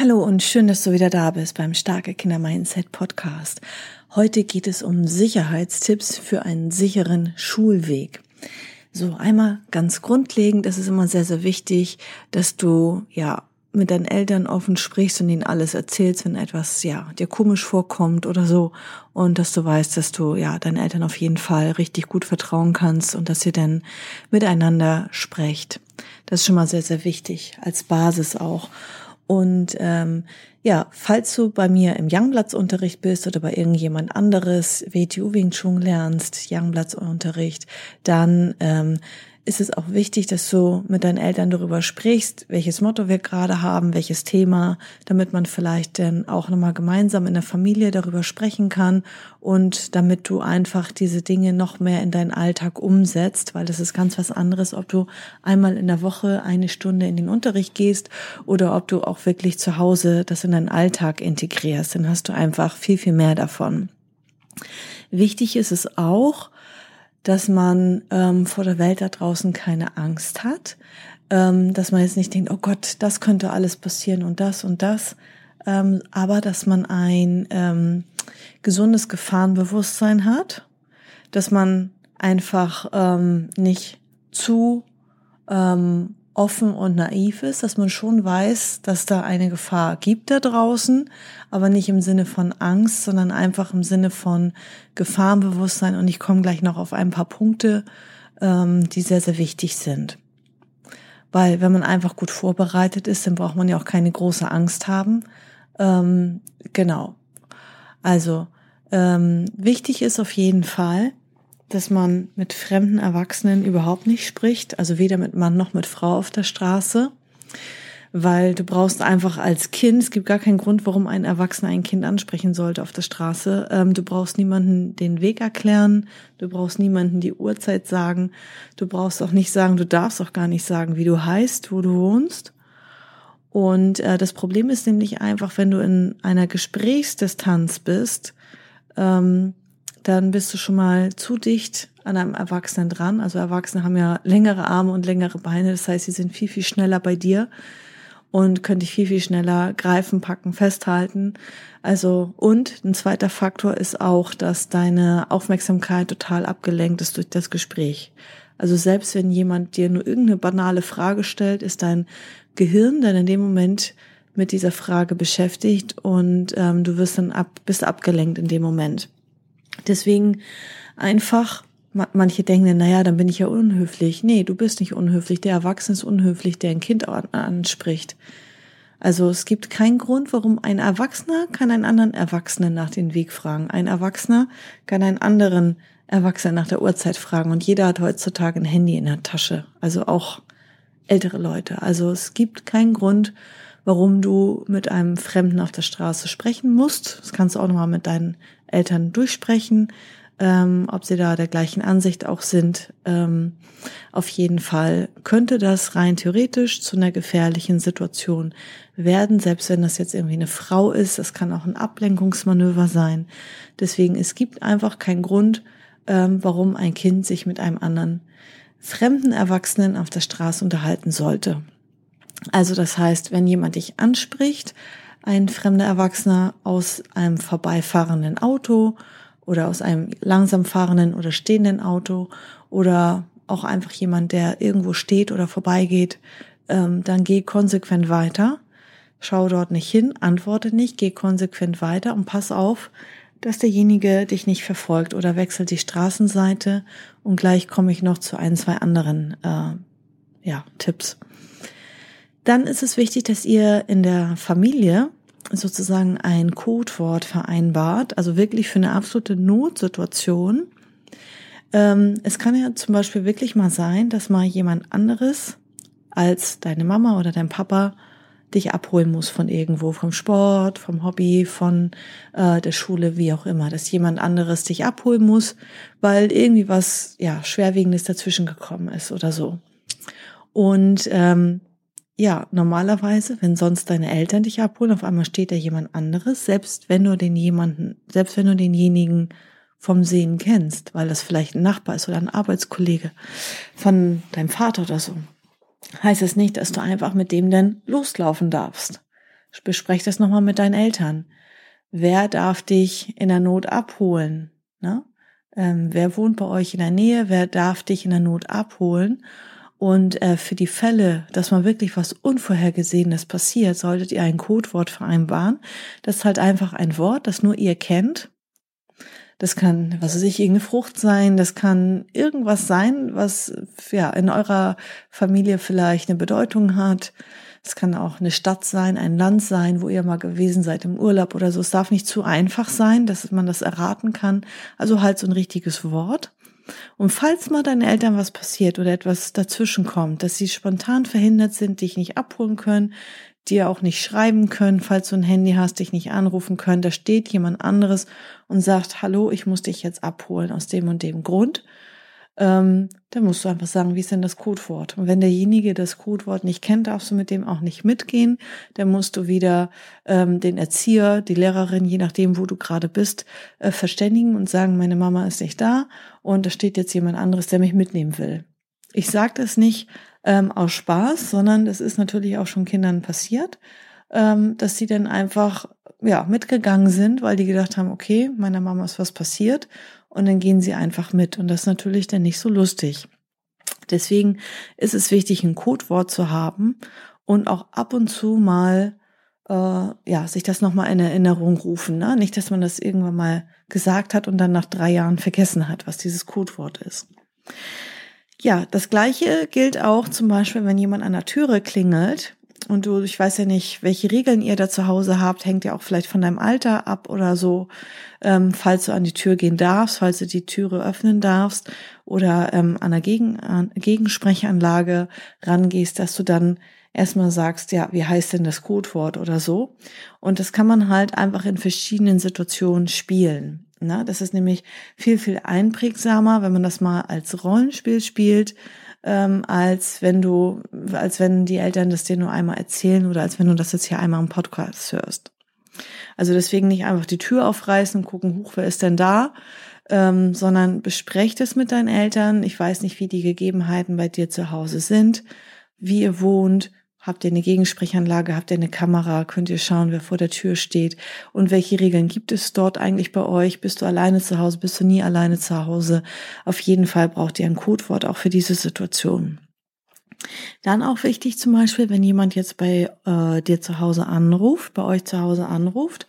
Hallo und schön, dass du wieder da bist beim Starke Kinder Mindset Podcast. Heute geht es um Sicherheitstipps für einen sicheren Schulweg. So, einmal ganz grundlegend, es ist immer sehr, sehr wichtig, dass du, ja, mit deinen Eltern offen sprichst und ihnen alles erzählst, wenn etwas, ja, dir komisch vorkommt oder so. Und dass du weißt, dass du, ja, deinen Eltern auf jeden Fall richtig gut vertrauen kannst und dass ihr dann miteinander sprecht. Das ist schon mal sehr, sehr wichtig, als Basis auch. Und ähm, ja, falls du bei mir im Youngbloods-Unterricht bist oder bei irgendjemand anderes WTU Wing Chun lernst, Youngbloods-Unterricht, dann ähm, ist es auch wichtig, dass du mit deinen Eltern darüber sprichst, welches Motto wir gerade haben, welches Thema, damit man vielleicht dann auch nochmal gemeinsam in der Familie darüber sprechen kann und damit du einfach diese Dinge noch mehr in deinen Alltag umsetzt, weil das ist ganz was anderes, ob du einmal in der Woche eine Stunde in den Unterricht gehst oder ob du auch wirklich zu Hause das in deinen Alltag integrierst, dann hast du einfach viel, viel mehr davon. Wichtig ist es auch, dass man ähm, vor der Welt da draußen keine Angst hat, ähm, dass man jetzt nicht denkt, oh Gott, das könnte alles passieren und das und das, ähm, aber dass man ein ähm, gesundes Gefahrenbewusstsein hat, dass man einfach ähm, nicht zu ähm, offen und naiv ist, dass man schon weiß, dass da eine Gefahr gibt da draußen, aber nicht im Sinne von Angst, sondern einfach im Sinne von Gefahrenbewusstsein. Und ich komme gleich noch auf ein paar Punkte, ähm, die sehr, sehr wichtig sind. Weil wenn man einfach gut vorbereitet ist, dann braucht man ja auch keine große Angst haben. Ähm, genau. Also ähm, wichtig ist auf jeden Fall, dass man mit fremden Erwachsenen überhaupt nicht spricht, also weder mit Mann noch mit Frau auf der Straße, weil du brauchst einfach als Kind, es gibt gar keinen Grund, warum ein Erwachsener ein Kind ansprechen sollte auf der Straße. Ähm, du brauchst niemanden den Weg erklären, du brauchst niemanden die Uhrzeit sagen, du brauchst auch nicht sagen, du darfst auch gar nicht sagen, wie du heißt, wo du wohnst. Und äh, das Problem ist nämlich einfach, wenn du in einer Gesprächsdistanz bist, ähm, dann bist du schon mal zu dicht an einem Erwachsenen dran. Also Erwachsene haben ja längere Arme und längere Beine. Das heißt, sie sind viel, viel schneller bei dir und können dich viel, viel schneller greifen, packen, festhalten. Also, und ein zweiter Faktor ist auch, dass deine Aufmerksamkeit total abgelenkt ist durch das Gespräch. Also selbst wenn jemand dir nur irgendeine banale Frage stellt, ist dein Gehirn dann in dem Moment mit dieser Frage beschäftigt und ähm, du wirst dann ab, bist abgelenkt in dem Moment. Deswegen einfach, manche denken, naja, dann bin ich ja unhöflich. Nee, du bist nicht unhöflich. Der Erwachsene ist unhöflich, der ein Kind anspricht. Also es gibt keinen Grund, warum ein Erwachsener kann einen anderen Erwachsenen nach den Weg fragen. Ein Erwachsener kann einen anderen Erwachsenen nach der Uhrzeit fragen. Und jeder hat heutzutage ein Handy in der Tasche. Also auch ältere Leute. Also es gibt keinen Grund, warum du mit einem Fremden auf der Straße sprechen musst. Das kannst du auch nochmal mit deinen Eltern durchsprechen, ähm, ob sie da der gleichen Ansicht auch sind. Ähm, auf jeden Fall könnte das rein theoretisch zu einer gefährlichen Situation werden, selbst wenn das jetzt irgendwie eine Frau ist. Das kann auch ein Ablenkungsmanöver sein. Deswegen, es gibt einfach keinen Grund, ähm, warum ein Kind sich mit einem anderen fremden Erwachsenen auf der Straße unterhalten sollte. Also das heißt, wenn jemand dich anspricht, ein fremder Erwachsener aus einem vorbeifahrenden Auto oder aus einem langsam fahrenden oder stehenden Auto oder auch einfach jemand, der irgendwo steht oder vorbeigeht, ähm, dann geh konsequent weiter. Schau dort nicht hin, antworte nicht, geh konsequent weiter und pass auf, dass derjenige dich nicht verfolgt oder wechselt die Straßenseite und gleich komme ich noch zu ein, zwei anderen äh, ja, Tipps. Dann ist es wichtig, dass ihr in der Familie sozusagen ein Codewort vereinbart, also wirklich für eine absolute Notsituation. Ähm, es kann ja zum Beispiel wirklich mal sein, dass mal jemand anderes als deine Mama oder dein Papa dich abholen muss von irgendwo, vom Sport, vom Hobby, von äh, der Schule, wie auch immer, dass jemand anderes dich abholen muss, weil irgendwie was ja schwerwiegendes dazwischen gekommen ist oder so. Und ähm, ja, normalerweise, wenn sonst deine Eltern dich abholen, auf einmal steht da jemand anderes, selbst wenn du den jemanden, selbst wenn du denjenigen vom Sehen kennst, weil das vielleicht ein Nachbar ist oder ein Arbeitskollege von deinem Vater oder so, heißt es nicht, dass du einfach mit dem denn loslaufen darfst. Besprech das nochmal mit deinen Eltern. Wer darf dich in der Not abholen? Ne? Ähm, wer wohnt bei euch in der Nähe? Wer darf dich in der Not abholen? Und äh, für die Fälle, dass mal wirklich was Unvorhergesehenes passiert, solltet ihr ein Codewort vereinbaren. Das ist halt einfach ein Wort, das nur ihr kennt das kann, was weiß ich, irgendeine Frucht sein. Das kann irgendwas sein, was ja in eurer Familie vielleicht eine Bedeutung hat. Es kann auch eine Stadt sein, ein Land sein, wo ihr mal gewesen seid im Urlaub oder so. Es darf nicht zu einfach sein, dass man das erraten kann. Also halt so ein richtiges Wort. Und falls mal deinen Eltern was passiert oder etwas dazwischen kommt, dass sie spontan verhindert sind, dich nicht abholen können, dir auch nicht schreiben können, falls du ein Handy hast, dich nicht anrufen können. Da steht jemand anderes und sagt, hallo, ich muss dich jetzt abholen aus dem und dem Grund. Ähm, dann musst du einfach sagen, wie ist denn das Codewort? Und wenn derjenige das Codewort nicht kennt, darfst du mit dem auch nicht mitgehen. Dann musst du wieder ähm, den Erzieher, die Lehrerin, je nachdem, wo du gerade bist, äh, verständigen und sagen, meine Mama ist nicht da und da steht jetzt jemand anderes, der mich mitnehmen will. Ich sage das nicht ähm, aus Spaß, sondern das ist natürlich auch schon Kindern passiert, ähm, dass sie dann einfach ja mitgegangen sind, weil die gedacht haben, okay, meiner Mama ist was passiert und dann gehen sie einfach mit und das ist natürlich dann nicht so lustig. Deswegen ist es wichtig, ein Codewort zu haben und auch ab und zu mal äh, ja sich das nochmal in Erinnerung rufen. Ne? Nicht, dass man das irgendwann mal gesagt hat und dann nach drei Jahren vergessen hat, was dieses Codewort ist. Ja, das gleiche gilt auch zum Beispiel, wenn jemand an der Türe klingelt und du, ich weiß ja nicht, welche Regeln ihr da zu Hause habt, hängt ja auch vielleicht von deinem Alter ab oder so, ähm, falls du an die Tür gehen darfst, falls du die Türe öffnen darfst oder ähm, an der Gegen an Gegensprechanlage rangehst, dass du dann erstmal sagst, ja, wie heißt denn das Codewort oder so. Und das kann man halt einfach in verschiedenen Situationen spielen. Ne? Das ist nämlich viel, viel einprägsamer, wenn man das mal als Rollenspiel spielt, ähm, als wenn du, als wenn die Eltern das dir nur einmal erzählen oder als wenn du das jetzt hier einmal im Podcast hörst. Also deswegen nicht einfach die Tür aufreißen und gucken, huch, wer ist denn da? Ähm, sondern besprecht es mit deinen Eltern. Ich weiß nicht, wie die Gegebenheiten bei dir zu Hause sind, wie ihr wohnt, Habt ihr eine Gegensprechanlage? Habt ihr eine Kamera? Könnt ihr schauen, wer vor der Tür steht? Und welche Regeln gibt es dort eigentlich bei euch? Bist du alleine zu Hause? Bist du nie alleine zu Hause? Auf jeden Fall braucht ihr ein Codewort auch für diese Situation. Dann auch wichtig zum Beispiel, wenn jemand jetzt bei äh, dir zu Hause anruft, bei euch zu Hause anruft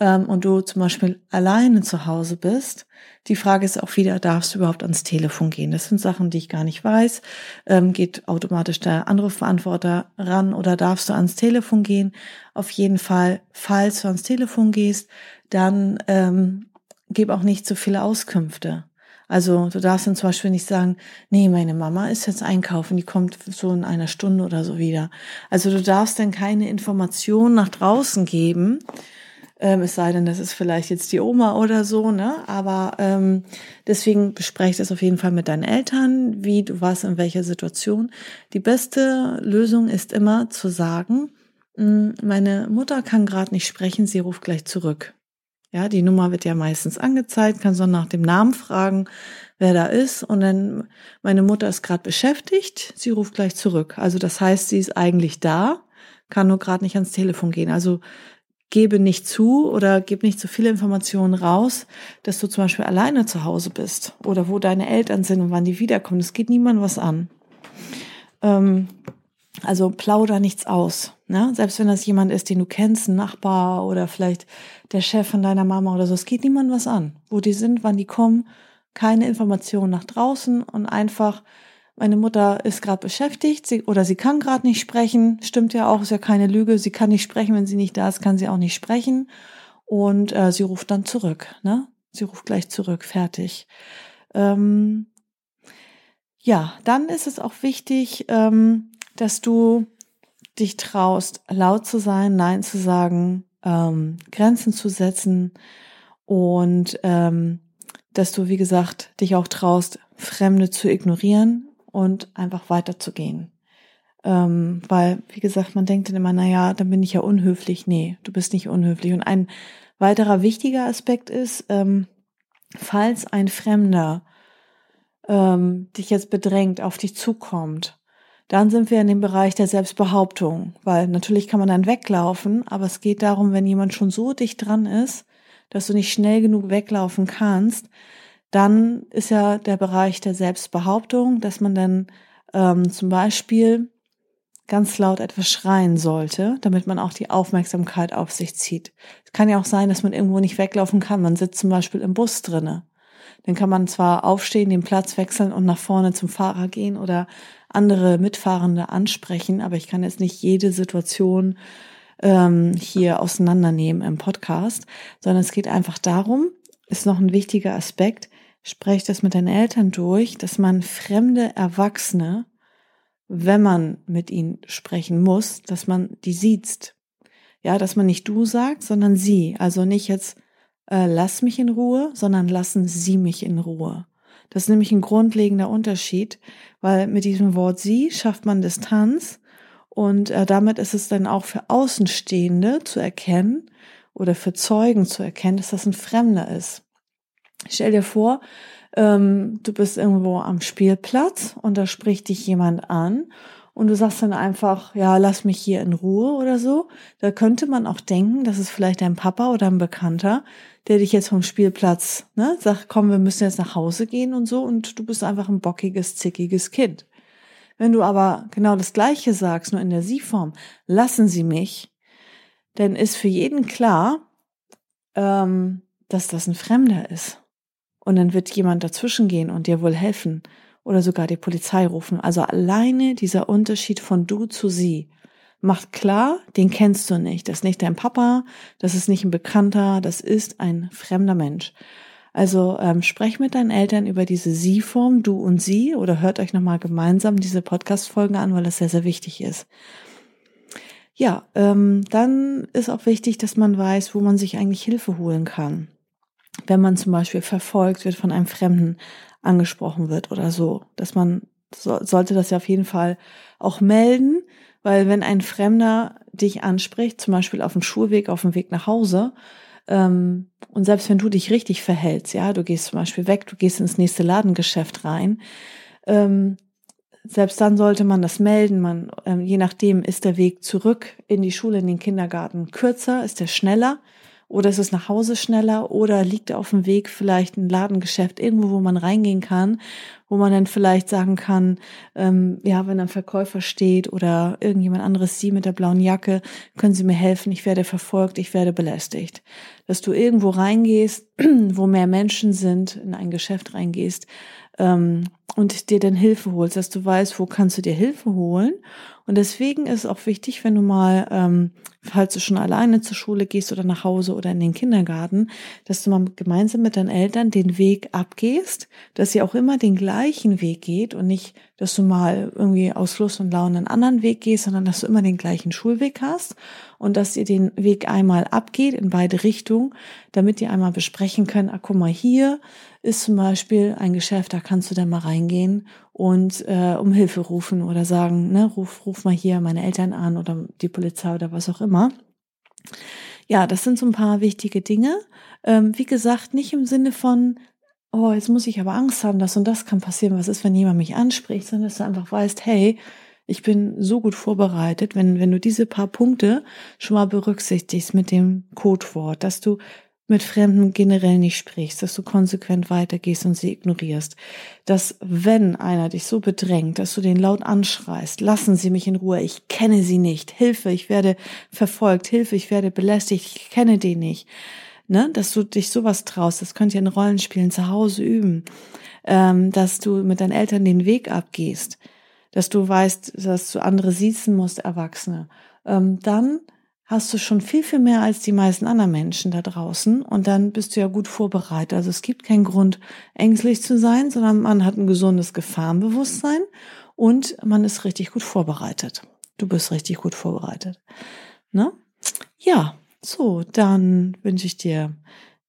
ähm, und du zum Beispiel alleine zu Hause bist, die Frage ist auch wieder, darfst du überhaupt ans Telefon gehen? Das sind Sachen, die ich gar nicht weiß. Ähm, geht automatisch der Anrufbeantworter ran oder darfst du ans Telefon gehen? Auf jeden Fall, falls du ans Telefon gehst, dann ähm, gib auch nicht zu viele Auskünfte. Also du darfst dann zum Beispiel nicht sagen, nee, meine Mama ist jetzt einkaufen, die kommt so in einer Stunde oder so wieder. Also du darfst dann keine Informationen nach draußen geben, ähm, es sei denn, das ist vielleicht jetzt die Oma oder so, ne? Aber ähm, deswegen bespreche das auf jeden Fall mit deinen Eltern, wie du warst in welcher Situation. Die beste Lösung ist immer zu sagen, hm, meine Mutter kann gerade nicht sprechen, sie ruft gleich zurück. Ja, die Nummer wird ja meistens angezeigt, kann so nach dem Namen fragen, wer da ist. Und dann, meine Mutter ist gerade beschäftigt, sie ruft gleich zurück. Also das heißt, sie ist eigentlich da, kann nur gerade nicht ans Telefon gehen. Also gebe nicht zu oder gib nicht so viele Informationen raus, dass du zum Beispiel alleine zu Hause bist oder wo deine Eltern sind und wann die wiederkommen. Es geht niemandem was an. Ähm, also plauder nichts aus. Ne? Selbst wenn das jemand ist, den du kennst, ein Nachbar oder vielleicht der Chef von deiner Mama oder so, es geht niemandem was an. Wo die sind, wann die kommen, keine Informationen nach draußen und einfach meine Mutter ist gerade beschäftigt sie, oder sie kann gerade nicht sprechen. Stimmt ja auch, ist ja keine Lüge. Sie kann nicht sprechen, wenn sie nicht da ist, kann sie auch nicht sprechen. Und äh, sie ruft dann zurück. Ne? Sie ruft gleich zurück, fertig. Ähm, ja, dann ist es auch wichtig, ähm, dass du dich traust, laut zu sein, Nein zu sagen, ähm, Grenzen zu setzen und ähm, dass du, wie gesagt, dich auch traust, Fremde zu ignorieren und einfach weiterzugehen. Ähm, weil, wie gesagt, man denkt dann immer, na ja, dann bin ich ja unhöflich. Nee, du bist nicht unhöflich. Und ein weiterer wichtiger Aspekt ist, ähm, falls ein Fremder ähm, dich jetzt bedrängt, auf dich zukommt, dann sind wir in dem Bereich der Selbstbehauptung, weil natürlich kann man dann weglaufen, aber es geht darum, wenn jemand schon so dicht dran ist, dass du nicht schnell genug weglaufen kannst, dann ist ja der Bereich der Selbstbehauptung, dass man dann ähm, zum Beispiel ganz laut etwas schreien sollte, damit man auch die Aufmerksamkeit auf sich zieht. Es kann ja auch sein, dass man irgendwo nicht weglaufen kann. Man sitzt zum Beispiel im Bus drinne. Dann kann man zwar aufstehen, den Platz wechseln und nach vorne zum Fahrer gehen oder andere Mitfahrende ansprechen, aber ich kann jetzt nicht jede Situation ähm, hier auseinandernehmen im Podcast, sondern es geht einfach darum, ist noch ein wichtiger Aspekt, spreche das mit deinen Eltern durch, dass man fremde Erwachsene, wenn man mit ihnen sprechen muss, dass man die sieht. Ja, dass man nicht du sagt, sondern sie. Also nicht jetzt äh, lass mich in Ruhe, sondern lassen sie mich in Ruhe. Das ist nämlich ein grundlegender Unterschied, weil mit diesem Wort sie schafft man Distanz und äh, damit ist es dann auch für Außenstehende zu erkennen oder für Zeugen zu erkennen, dass das ein Fremder ist. Stell dir vor, ähm, du bist irgendwo am Spielplatz und da spricht dich jemand an und du sagst dann einfach, ja, lass mich hier in Ruhe oder so. Da könnte man auch denken, das ist vielleicht ein Papa oder ein Bekannter, der dich jetzt vom Spielplatz ne, sagt, komm, wir müssen jetzt nach Hause gehen und so und du bist einfach ein bockiges, zickiges Kind. Wenn du aber genau das Gleiche sagst, nur in der Sie-Form, lassen Sie mich, dann ist für jeden klar, ähm, dass das ein Fremder ist. Und dann wird jemand dazwischen gehen und dir wohl helfen oder sogar die Polizei rufen. Also alleine dieser Unterschied von du zu sie macht klar, den kennst du nicht. Das ist nicht dein Papa, das ist nicht ein Bekannter, das ist ein fremder Mensch. Also ähm, sprech mit deinen Eltern über diese Sie-Form, du und sie, oder hört euch nochmal gemeinsam diese Podcast-Folgen an, weil das sehr, sehr wichtig ist. Ja, ähm, dann ist auch wichtig, dass man weiß, wo man sich eigentlich Hilfe holen kann. Wenn man zum Beispiel verfolgt wird, von einem Fremden angesprochen wird oder so, dass man so, sollte das ja auf jeden Fall auch melden, weil wenn ein Fremder dich anspricht, zum Beispiel auf dem Schulweg, auf dem Weg nach Hause, ähm, und selbst wenn du dich richtig verhältst, ja, du gehst zum Beispiel weg, du gehst ins nächste Ladengeschäft rein, ähm, selbst dann sollte man das melden. Man, ähm, je nachdem ist der Weg zurück in die Schule, in den Kindergarten kürzer, ist der schneller oder ist es nach Hause schneller? Oder liegt auf dem Weg vielleicht ein Ladengeschäft irgendwo, wo man reingehen kann, wo man dann vielleicht sagen kann, ähm, ja, wenn ein Verkäufer steht oder irgendjemand anderes Sie mit der blauen Jacke, können Sie mir helfen, ich werde verfolgt, ich werde belästigt. Dass du irgendwo reingehst, wo mehr Menschen sind, in ein Geschäft reingehst, ähm, und dir dann Hilfe holst, dass du weißt, wo kannst du dir Hilfe holen. Und deswegen ist auch wichtig, wenn du mal, ähm, falls du schon alleine zur Schule gehst oder nach Hause oder in den Kindergarten, dass du mal gemeinsam mit deinen Eltern den Weg abgehst, dass ihr auch immer den gleichen Weg geht und nicht, dass du mal irgendwie aus Lust und Laune einen anderen Weg gehst, sondern dass du immer den gleichen Schulweg hast und dass ihr den Weg einmal abgeht in beide Richtungen, damit ihr einmal besprechen könnt, ah, guck mal, hier ist zum Beispiel ein Geschäft, da kannst du dann mal reingehen und äh, um Hilfe rufen oder sagen, ne, ruf, ruf mal hier meine Eltern an oder die Polizei oder was auch immer. Ja, das sind so ein paar wichtige Dinge. Ähm, wie gesagt, nicht im Sinne von, oh, jetzt muss ich aber Angst haben, das und das kann passieren. Was ist, wenn jemand mich anspricht, sondern dass du einfach weißt, hey, ich bin so gut vorbereitet, wenn, wenn du diese paar Punkte schon mal berücksichtigst mit dem Codewort, dass du mit Fremden generell nicht sprichst, dass du konsequent weitergehst und sie ignorierst, dass wenn einer dich so bedrängt, dass du den laut anschreist, lassen Sie mich in Ruhe, ich kenne Sie nicht, Hilfe, ich werde verfolgt, Hilfe, ich werde belästigt, ich kenne den nicht, ne, dass du dich sowas traust, das könnt ihr in Rollenspielen zu Hause üben, ähm, dass du mit deinen Eltern den Weg abgehst, dass du weißt, dass du andere siezen musst, Erwachsene, ähm, dann hast du schon viel, viel mehr als die meisten anderen Menschen da draußen und dann bist du ja gut vorbereitet. Also es gibt keinen Grund, ängstlich zu sein, sondern man hat ein gesundes Gefahrenbewusstsein und man ist richtig gut vorbereitet. du bist richtig gut vorbereitet. Ne? Ja, so, dann wünsche ich dir,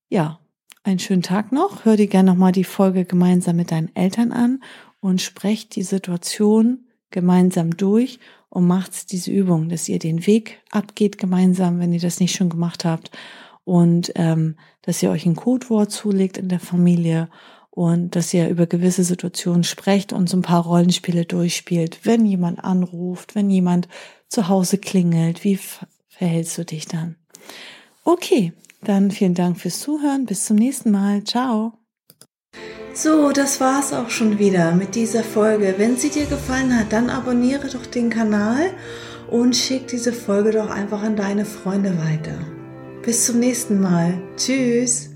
ja, einen schönen Tag noch. Hör dir gerne nochmal die Folge gemeinsam mit deinen Eltern an und sprecht die Situation gemeinsam durch und macht diese Übung, dass ihr den Weg abgeht gemeinsam, wenn ihr das nicht schon gemacht habt und ähm, dass ihr euch ein Codewort zulegt in der Familie und dass ihr über gewisse Situationen sprecht und so ein paar Rollenspiele durchspielt. Wenn jemand anruft, wenn jemand zu Hause klingelt, wie verhältst du dich dann? Okay, dann vielen Dank fürs Zuhören. Bis zum nächsten Mal. Ciao. So, das war's auch schon wieder mit dieser Folge. Wenn sie dir gefallen hat, dann abonniere doch den Kanal und schick diese Folge doch einfach an deine Freunde weiter. Bis zum nächsten Mal. Tschüss.